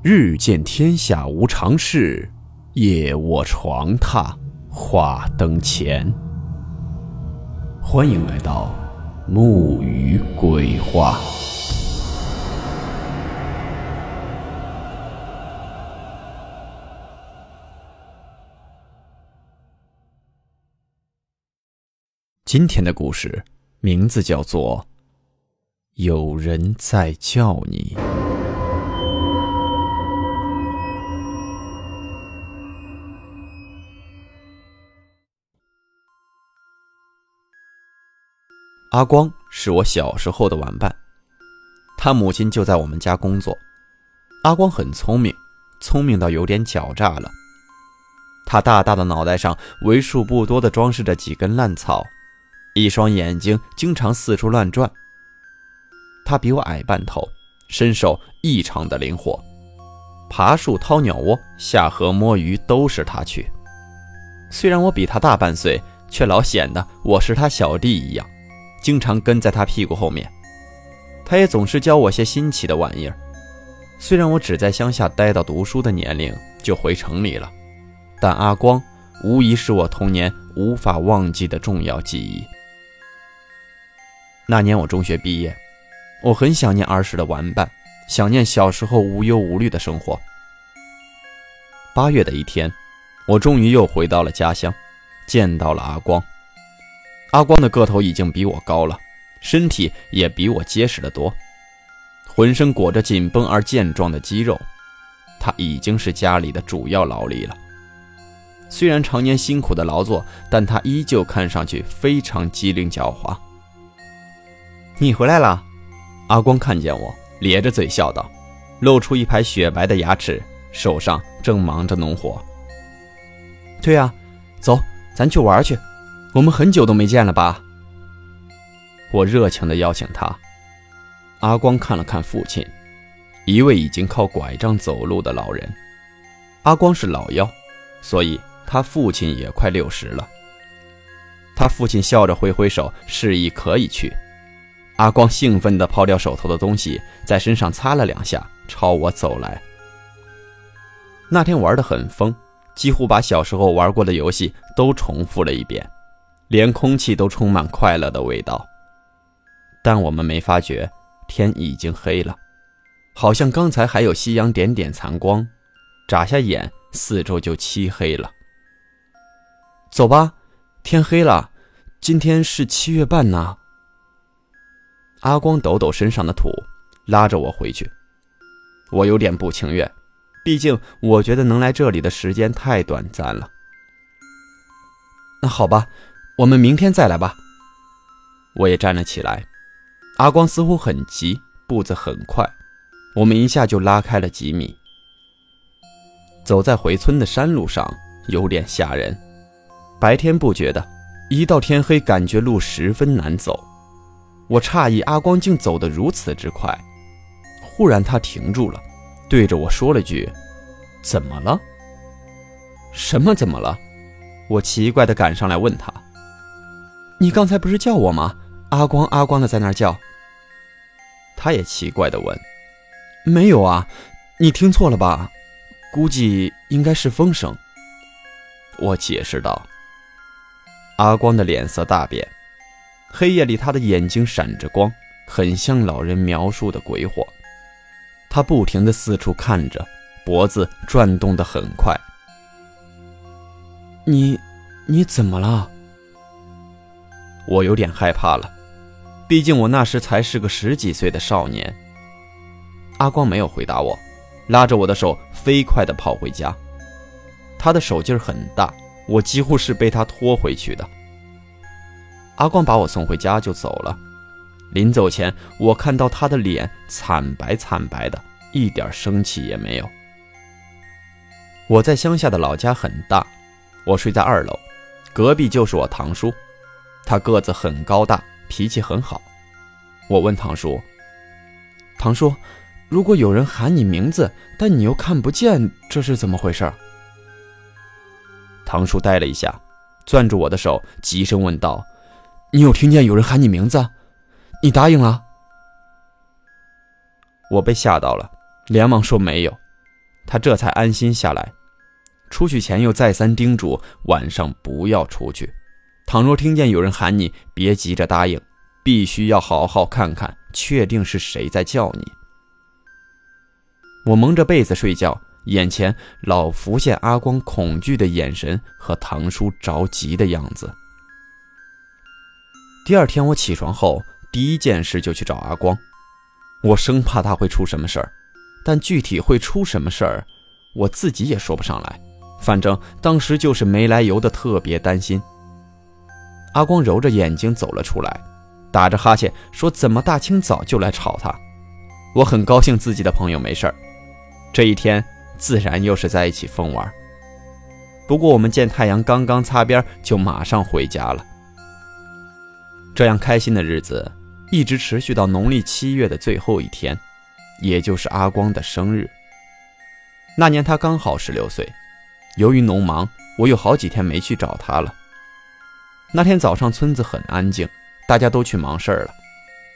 日见天下无常事，夜卧床榻话灯前。欢迎来到木鱼鬼话。今天的故事名字叫做《有人在叫你》。阿光是我小时候的玩伴，他母亲就在我们家工作。阿光很聪明，聪明到有点狡诈了。他大大的脑袋上为数不多的装饰着几根烂草，一双眼睛经常四处乱转。他比我矮半头，身手异常的灵活，爬树、掏鸟窝、下河摸鱼都是他去。虽然我比他大半岁，却老显得我是他小弟一样。经常跟在他屁股后面，他也总是教我些新奇的玩意儿。虽然我只在乡下待到读书的年龄就回城里了，但阿光无疑是我童年无法忘记的重要记忆。那年我中学毕业，我很想念儿时的玩伴，想念小时候无忧无虑的生活。八月的一天，我终于又回到了家乡，见到了阿光。阿光的个头已经比我高了，身体也比我结实得多，浑身裹着紧绷而健壮的肌肉，他已经是家里的主要劳力了。虽然常年辛苦的劳作，但他依旧看上去非常机灵狡猾。你回来了，阿光看见我，咧着嘴笑道，露出一排雪白的牙齿，手上正忙着农活。对呀，走，咱去玩去。我们很久都没见了吧？我热情地邀请他。阿光看了看父亲，一位已经靠拐杖走路的老人。阿光是老幺，所以他父亲也快六十了。他父亲笑着挥挥手，示意可以去。阿光兴奋地抛掉手头的东西，在身上擦了两下，朝我走来。那天玩得很疯，几乎把小时候玩过的游戏都重复了一遍。连空气都充满快乐的味道，但我们没发觉天已经黑了，好像刚才还有夕阳点点残光，眨下眼，四周就漆黑了。走吧，天黑了，今天是七月半呢。阿光抖抖身上的土，拉着我回去。我有点不情愿，毕竟我觉得能来这里的时间太短暂了。那好吧。我们明天再来吧。我也站了起来，阿光似乎很急，步子很快，我们一下就拉开了几米。走在回村的山路上，有点吓人。白天不觉得，一到天黑，感觉路十分难走。我诧异阿光竟走得如此之快。忽然他停住了，对着我说了句：“怎么了？”“什么怎么了？”我奇怪地赶上来问他。你刚才不是叫我吗？阿光阿光的在那儿叫。他也奇怪的问：“没有啊，你听错了吧？估计应该是风声。”我解释道。阿光的脸色大变，黑夜里他的眼睛闪着光，很像老人描述的鬼火。他不停的四处看着，脖子转动的很快。你，你怎么了？我有点害怕了，毕竟我那时才是个十几岁的少年。阿光没有回答我，拉着我的手飞快地跑回家。他的手劲很大，我几乎是被他拖回去的。阿光把我送回家就走了。临走前，我看到他的脸惨白惨白的，一点生气也没有。我在乡下的老家很大，我睡在二楼，隔壁就是我堂叔。他个子很高大，脾气很好。我问堂叔：“堂叔，如果有人喊你名字，但你又看不见，这是怎么回事？”堂叔呆了一下，攥住我的手，急声问道：“你有听见有人喊你名字？你答应了？”我被吓到了，连忙说：“没有。”他这才安心下来。出去前又再三叮嘱晚上不要出去，倘若听见有人喊你，别急着答应，必须要好好看看，确定是谁在叫你。我蒙着被子睡觉，眼前老浮现阿光恐惧的眼神和堂叔着急的样子。第二天我起床后，第一件事就去找阿光，我生怕他会出什么事儿。但具体会出什么事儿，我自己也说不上来。反正当时就是没来由的特别担心。阿光揉着眼睛走了出来，打着哈欠说：“怎么大清早就来吵他？”我很高兴自己的朋友没事儿。这一天自然又是在一起疯玩。不过我们见太阳刚刚擦边，就马上回家了。这样开心的日子一直持续到农历七月的最后一天。也就是阿光的生日。那年他刚好十六岁，由于农忙，我有好几天没去找他了。那天早上村子很安静，大家都去忙事儿了。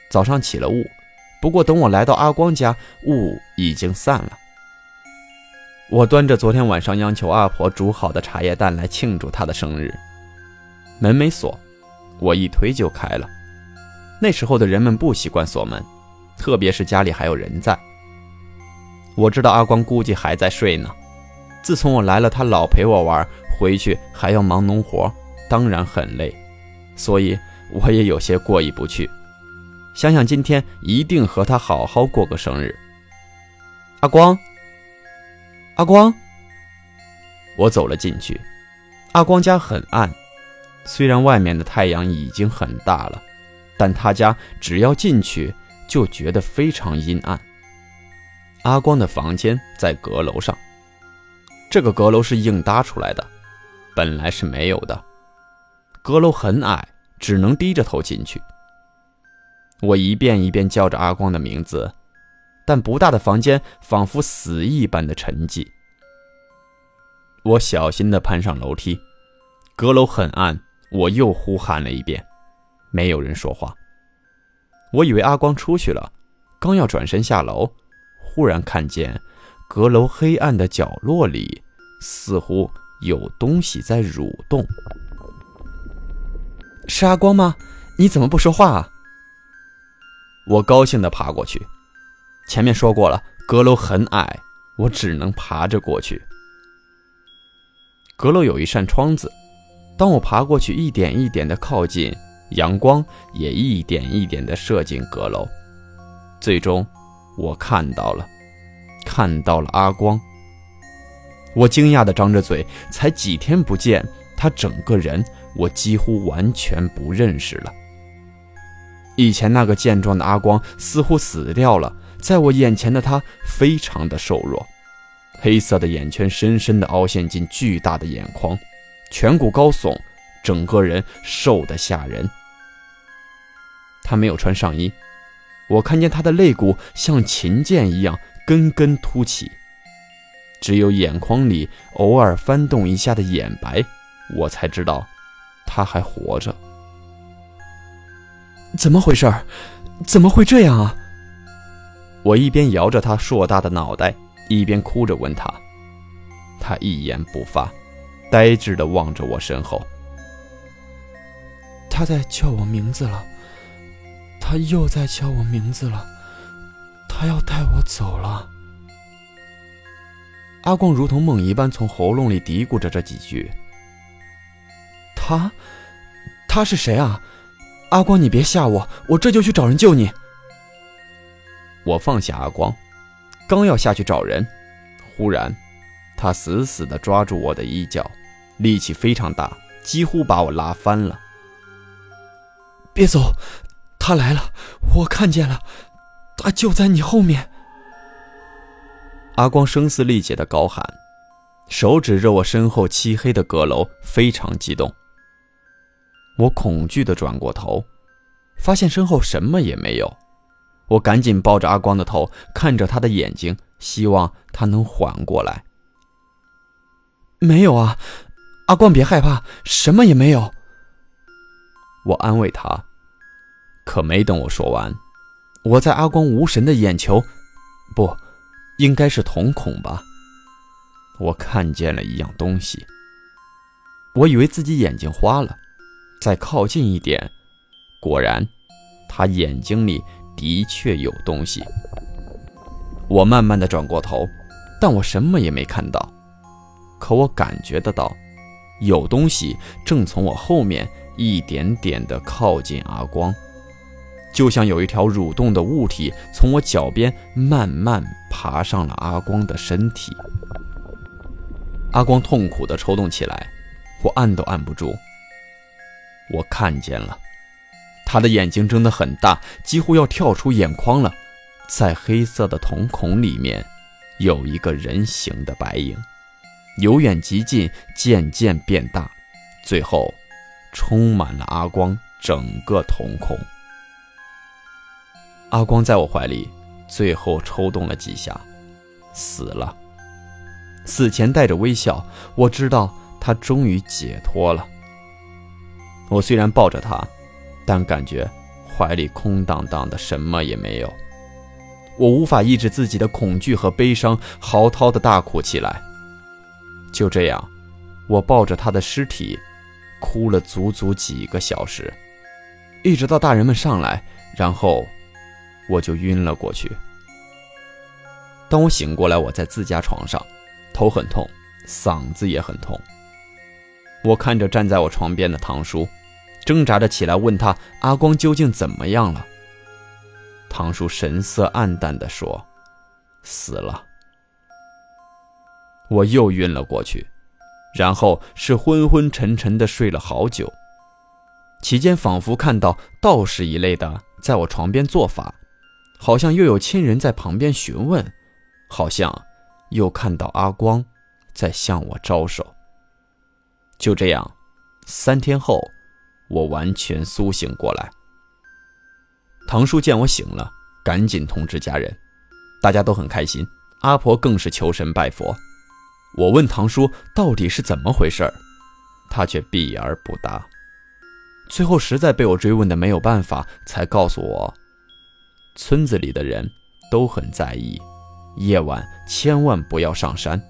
早上起了雾，不过等我来到阿光家，雾已经散了。我端着昨天晚上央求阿婆煮好的茶叶蛋来庆祝他的生日。门没锁，我一推就开了。那时候的人们不习惯锁门。特别是家里还有人在，我知道阿光估计还在睡呢。自从我来了，他老陪我玩，回去还要忙农活，当然很累，所以我也有些过意不去。想想今天一定和他好好过个生日。阿光，阿光，我走了进去。阿光家很暗，虽然外面的太阳已经很大了，但他家只要进去。就觉得非常阴暗。阿光的房间在阁楼上，这个阁楼是硬搭出来的，本来是没有的。阁楼很矮，只能低着头进去。我一遍一遍叫着阿光的名字，但不大的房间仿佛死一般的沉寂。我小心地攀上楼梯，阁楼很暗，我又呼喊了一遍，没有人说话。我以为阿光出去了，刚要转身下楼，忽然看见阁楼黑暗的角落里似乎有东西在蠕动。是阿光吗？你怎么不说话啊？我高兴地爬过去。前面说过了，阁楼很矮，我只能爬着过去。阁楼有一扇窗子，当我爬过去，一点一点地靠近。阳光也一点一点地射进阁楼，最终，我看到了，看到了阿光。我惊讶地张着嘴，才几天不见，他整个人我几乎完全不认识了。以前那个健壮的阿光似乎死掉了，在我眼前的他非常的瘦弱，黑色的眼圈深深的凹陷进巨大的眼眶，颧骨高耸，整个人瘦得吓人。他没有穿上衣，我看见他的肋骨像琴键一样根根凸起，只有眼眶里偶尔翻动一下的眼白，我才知道他还活着。怎么回事？怎么会这样啊？我一边摇着他硕大的脑袋，一边哭着问他。他一言不发，呆滞地望着我身后。他在叫我名字了。他又在叫我名字了，他要带我走了。阿光如同梦一般从喉咙里嘀咕着这几句。他，他是谁啊？阿光，你别吓我，我这就去找人救你。我放下阿光，刚要下去找人，忽然，他死死地抓住我的衣角，力气非常大，几乎把我拉翻了。别走。他来了，我看见了，他就在你后面。阿光声嘶力竭的高喊，手指着我身后漆黑的阁楼，非常激动。我恐惧的转过头，发现身后什么也没有。我赶紧抱着阿光的头，看着他的眼睛，希望他能缓过来。没有啊，阿光别害怕，什么也没有。我安慰他。可没等我说完，我在阿光无神的眼球，不，应该是瞳孔吧，我看见了一样东西。我以为自己眼睛花了，再靠近一点，果然，他眼睛里的确有东西。我慢慢的转过头，但我什么也没看到，可我感觉得到，有东西正从我后面一点点的靠近阿光，就像有一条蠕动的物体从我脚边慢慢爬上了阿光的身体。阿光痛苦的抽动起来。我按都按不住。我看见了，他的眼睛睁得很大，几乎要跳出眼眶了。在黑色的瞳孔里面，有一个人形的白影，由远及近，渐渐变大，最后充满了阿光整个瞳孔。阿光在我怀里，最后抽动了几下，死了。死前带着微笑，我知道。他终于解脱了。我虽然抱着他，但感觉怀里空荡荡的，什么也没有。我无法抑制自己的恐惧和悲伤，嚎啕的大哭起来。就这样，我抱着他的尸体，哭了足足几个小时，一直到大人们上来，然后我就晕了过去。当我醒过来，我在自家床上，头很痛，嗓子也很痛。我看着站在我床边的堂叔，挣扎着起来问他：“阿光究竟怎么样了？”堂叔神色黯淡地说：“死了。”我又晕了过去，然后是昏昏沉沉的睡了好久。期间仿佛看到道士一类的在我床边做法，好像又有亲人在旁边询问，好像又看到阿光在向我招手。就这样，三天后，我完全苏醒过来。堂叔见我醒了，赶紧通知家人，大家都很开心。阿婆更是求神拜佛。我问堂叔到底是怎么回事他却避而不答。最后实在被我追问的没有办法，才告诉我，村子里的人都很在意，夜晚千万不要上山，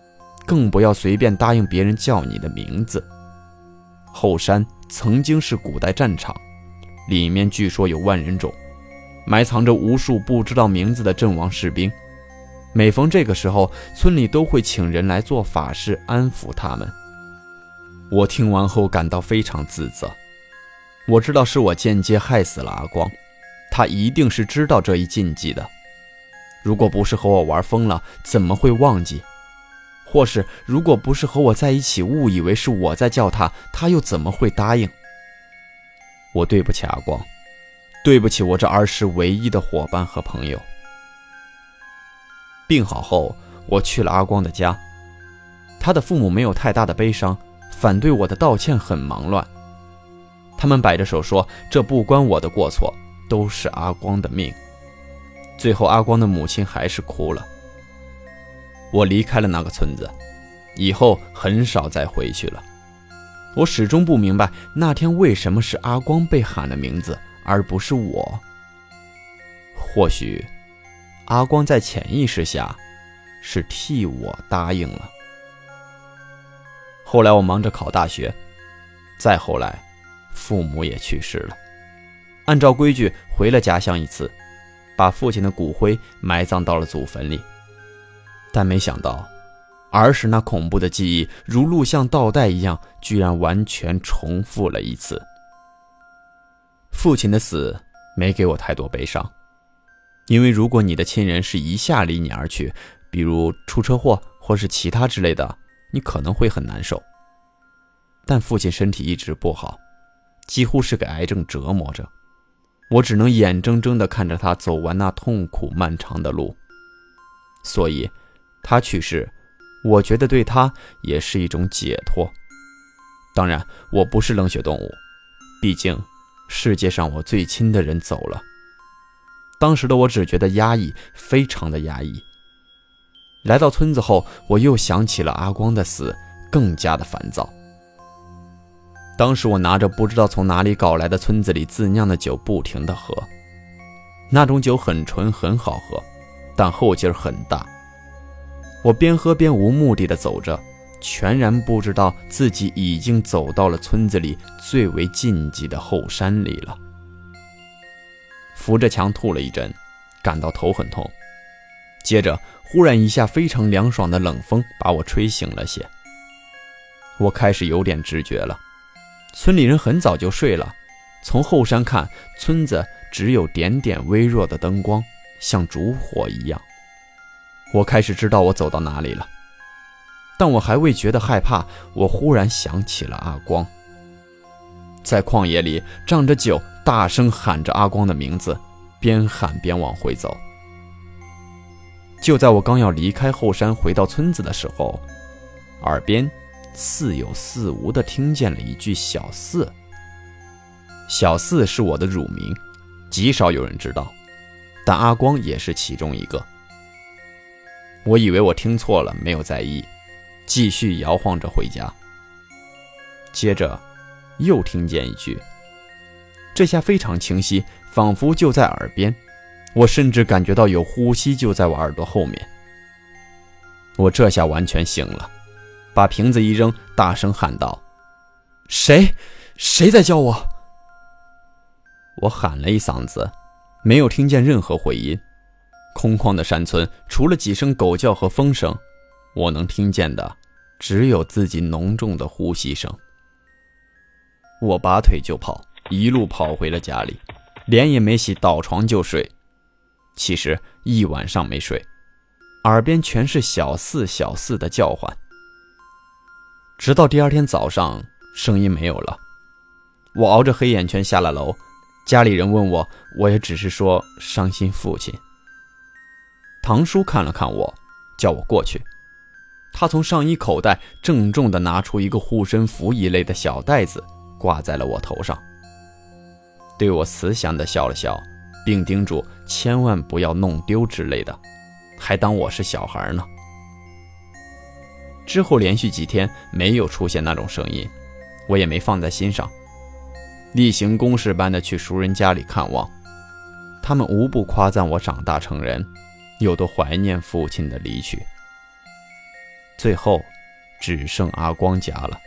更不要随便答应别人叫你的名字。后山曾经是古代战场，里面据说有万人冢，埋藏着无数不知道名字的阵亡士兵。每逢这个时候，村里都会请人来做法事安抚他们。我听完后感到非常自责，我知道是我间接害死了阿光，他一定是知道这一禁忌的。如果不是和我玩疯了，怎么会忘记？或是，如果不是和我在一起，误以为是我在叫他，他又怎么会答应？我对不起阿光，对不起我这儿时唯一的伙伴和朋友。病好后，我去了阿光的家，他的父母没有太大的悲伤，反对我的道歉很忙乱。他们摆着手说：“这不关我的过错，都是阿光的命。”最后，阿光的母亲还是哭了。我离开了那个村子，以后很少再回去了。我始终不明白那天为什么是阿光被喊了名字，而不是我。或许，阿光在潜意识下是替我答应了。后来我忙着考大学，再后来，父母也去世了。按照规矩回了家乡一次，把父亲的骨灰埋葬到了祖坟里。但没想到，儿时那恐怖的记忆如录像倒带一样，居然完全重复了一次。父亲的死没给我太多悲伤，因为如果你的亲人是一下离你而去，比如出车祸或是其他之类的，你可能会很难受。但父亲身体一直不好，几乎是给癌症折磨着，我只能眼睁睁地看着他走完那痛苦漫长的路，所以。他去世，我觉得对他也是一种解脱。当然，我不是冷血动物，毕竟世界上我最亲的人走了。当时的我只觉得压抑，非常的压抑。来到村子后，我又想起了阿光的死，更加的烦躁。当时我拿着不知道从哪里搞来的村子里自酿的酒，不停的喝。那种酒很纯，很好喝，但后劲儿很大。我边喝边无目的的走着，全然不知道自己已经走到了村子里最为禁忌的后山里了。扶着墙吐了一阵，感到头很痛。接着，忽然一下非常凉爽的冷风把我吹醒了些。我开始有点知觉了。村里人很早就睡了，从后山看，村子只有点点微弱的灯光，像烛火一样。我开始知道我走到哪里了，但我还未觉得害怕，我忽然想起了阿光，在旷野里仗着酒，大声喊着阿光的名字，边喊边往回走。就在我刚要离开后山回到村子的时候，耳边似有似无地听见了一句“小四”。小四是我的乳名，极少有人知道，但阿光也是其中一个。我以为我听错了，没有在意，继续摇晃着回家。接着，又听见一句，这下非常清晰，仿佛就在耳边。我甚至感觉到有呼吸就在我耳朵后面。我这下完全醒了，把瓶子一扔，大声喊道：“谁？谁在叫我？”我喊了一嗓子，没有听见任何回音。空旷的山村，除了几声狗叫和风声，我能听见的只有自己浓重的呼吸声。我拔腿就跑，一路跑回了家里，脸也没洗，倒床就睡。其实一晚上没睡，耳边全是小四小四的叫唤。直到第二天早上，声音没有了，我熬着黑眼圈下了楼。家里人问我，我也只是说伤心父亲。堂叔看了看我，叫我过去。他从上衣口袋郑重地拿出一个护身符一类的小袋子，挂在了我头上，对我慈祥地笑了笑，并叮嘱千万不要弄丢之类的，还当我是小孩呢。之后连续几天没有出现那种声音，我也没放在心上，例行公事般的去熟人家里看望，他们无不夸赞我长大成人。有多怀念父亲的离去，最后只剩阿光家了。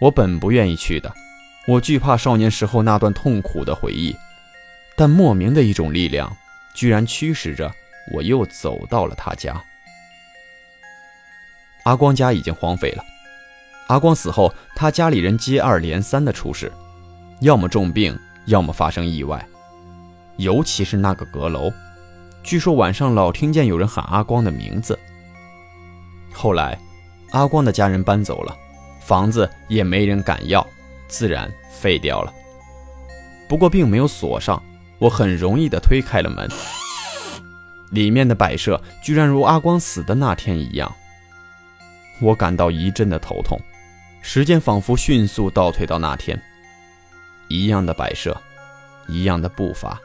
我本不愿意去的，我惧怕少年时候那段痛苦的回忆，但莫名的一种力量，居然驱使着我又走到了他家。阿光家已经荒废了。阿光死后，他家里人接二连三的出事，要么重病，要么发生意外，尤其是那个阁楼。据说晚上老听见有人喊阿光的名字。后来，阿光的家人搬走了，房子也没人敢要，自然废掉了。不过并没有锁上，我很容易地推开了门，里面的摆设居然如阿光死的那天一样。我感到一阵的头痛，时间仿佛迅速倒退到那天，一样的摆设，一样的步伐。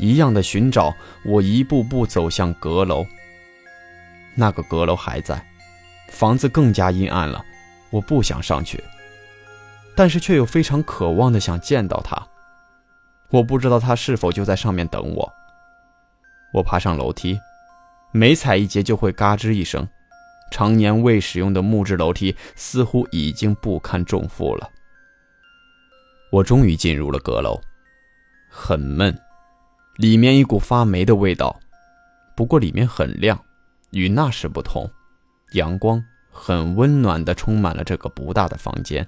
一样的寻找，我一步步走向阁楼。那个阁楼还在，房子更加阴暗了。我不想上去，但是却又非常渴望的想见到他。我不知道他是否就在上面等我。我爬上楼梯，每踩一节就会嘎吱一声。常年未使用的木质楼梯似乎已经不堪重负了。我终于进入了阁楼，很闷。里面一股发霉的味道，不过里面很亮，与那时不同，阳光很温暖的充满了这个不大的房间。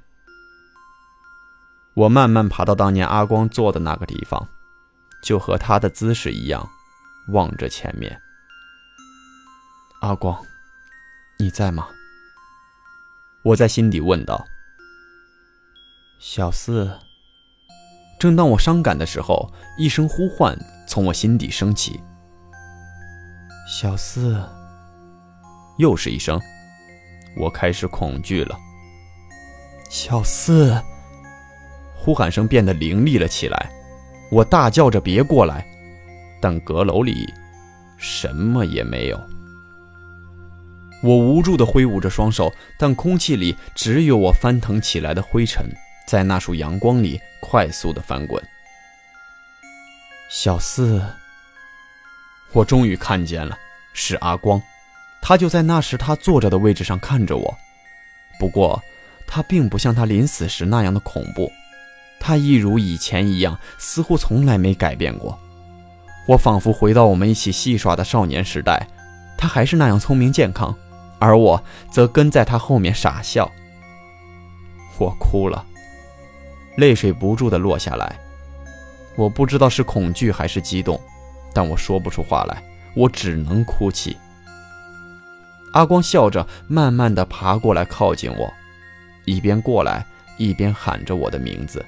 我慢慢爬到当年阿光坐的那个地方，就和他的姿势一样，望着前面。阿光，你在吗？我在心底问道。小四。正当我伤感的时候，一声呼唤从我心底升起。小四，又是一声，我开始恐惧了。小四，呼喊声变得凌厉了起来，我大叫着别过来，但阁楼里什么也没有。我无助地挥舞着双手，但空气里只有我翻腾起来的灰尘。在那束阳光里快速的翻滚。小四，我终于看见了，是阿光，他就在那时他坐着的位置上看着我。不过，他并不像他临死时那样的恐怖，他一如以前一样，似乎从来没改变过。我仿佛回到我们一起戏耍的少年时代，他还是那样聪明健康，而我则跟在他后面傻笑。我哭了，泪水不住地落下来。我不知道是恐惧还是激动，但我说不出话来，我只能哭泣。阿光笑着，慢慢地爬过来，靠近我，一边过来一边喊着我的名字。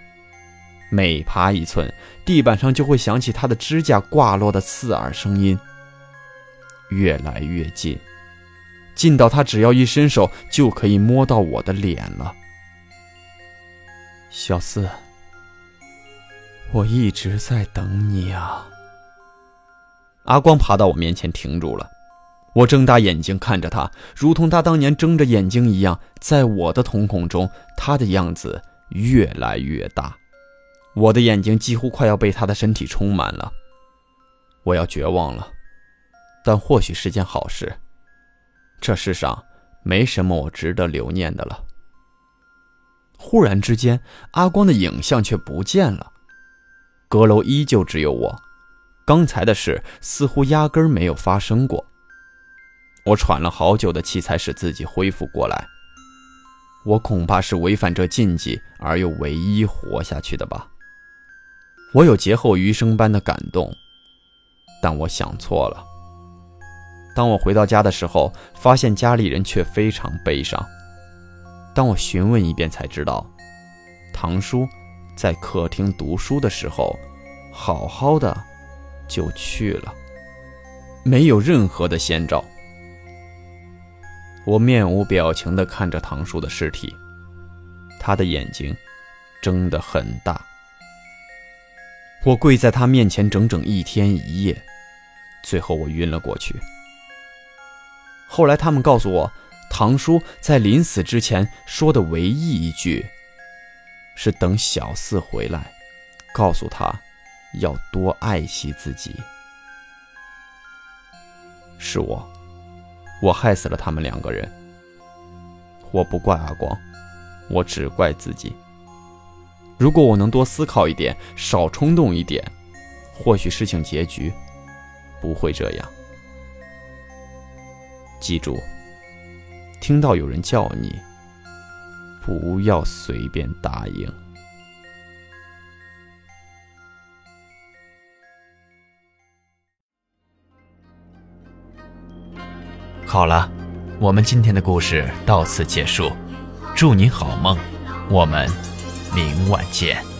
每爬一寸，地板上就会响起他的指甲挂落的刺耳声音。越来越近，近到他只要一伸手就可以摸到我的脸了。小四，我一直在等你啊。阿光爬到我面前停住了，我睁大眼睛看着他，如同他当年睁着眼睛一样，在我的瞳孔中，他的样子越来越大。我的眼睛几乎快要被他的身体充满了，我要绝望了，但或许是件好事。这世上没什么我值得留念的了。忽然之间，阿光的影像却不见了，阁楼依旧只有我，刚才的事似乎压根没有发生过。我喘了好久的气才使自己恢复过来。我恐怕是违反这禁忌而又唯一活下去的吧。我有劫后余生般的感动，但我想错了。当我回到家的时候，发现家里人却非常悲伤。当我询问一遍，才知道，堂叔在客厅读书的时候，好好的就去了，没有任何的先兆。我面无表情地看着堂叔的尸体，他的眼睛睁得很大。我跪在他面前整整一天一夜，最后我晕了过去。后来他们告诉我，堂叔在临死之前说的唯一一句，是等小四回来，告诉他要多爱惜自己。是我，我害死了他们两个人。我不怪阿光，我只怪自己。如果我能多思考一点，少冲动一点，或许事情结局不会这样。记住，听到有人叫你，不要随便答应。好了，我们今天的故事到此结束，祝你好梦，我们。明晚见。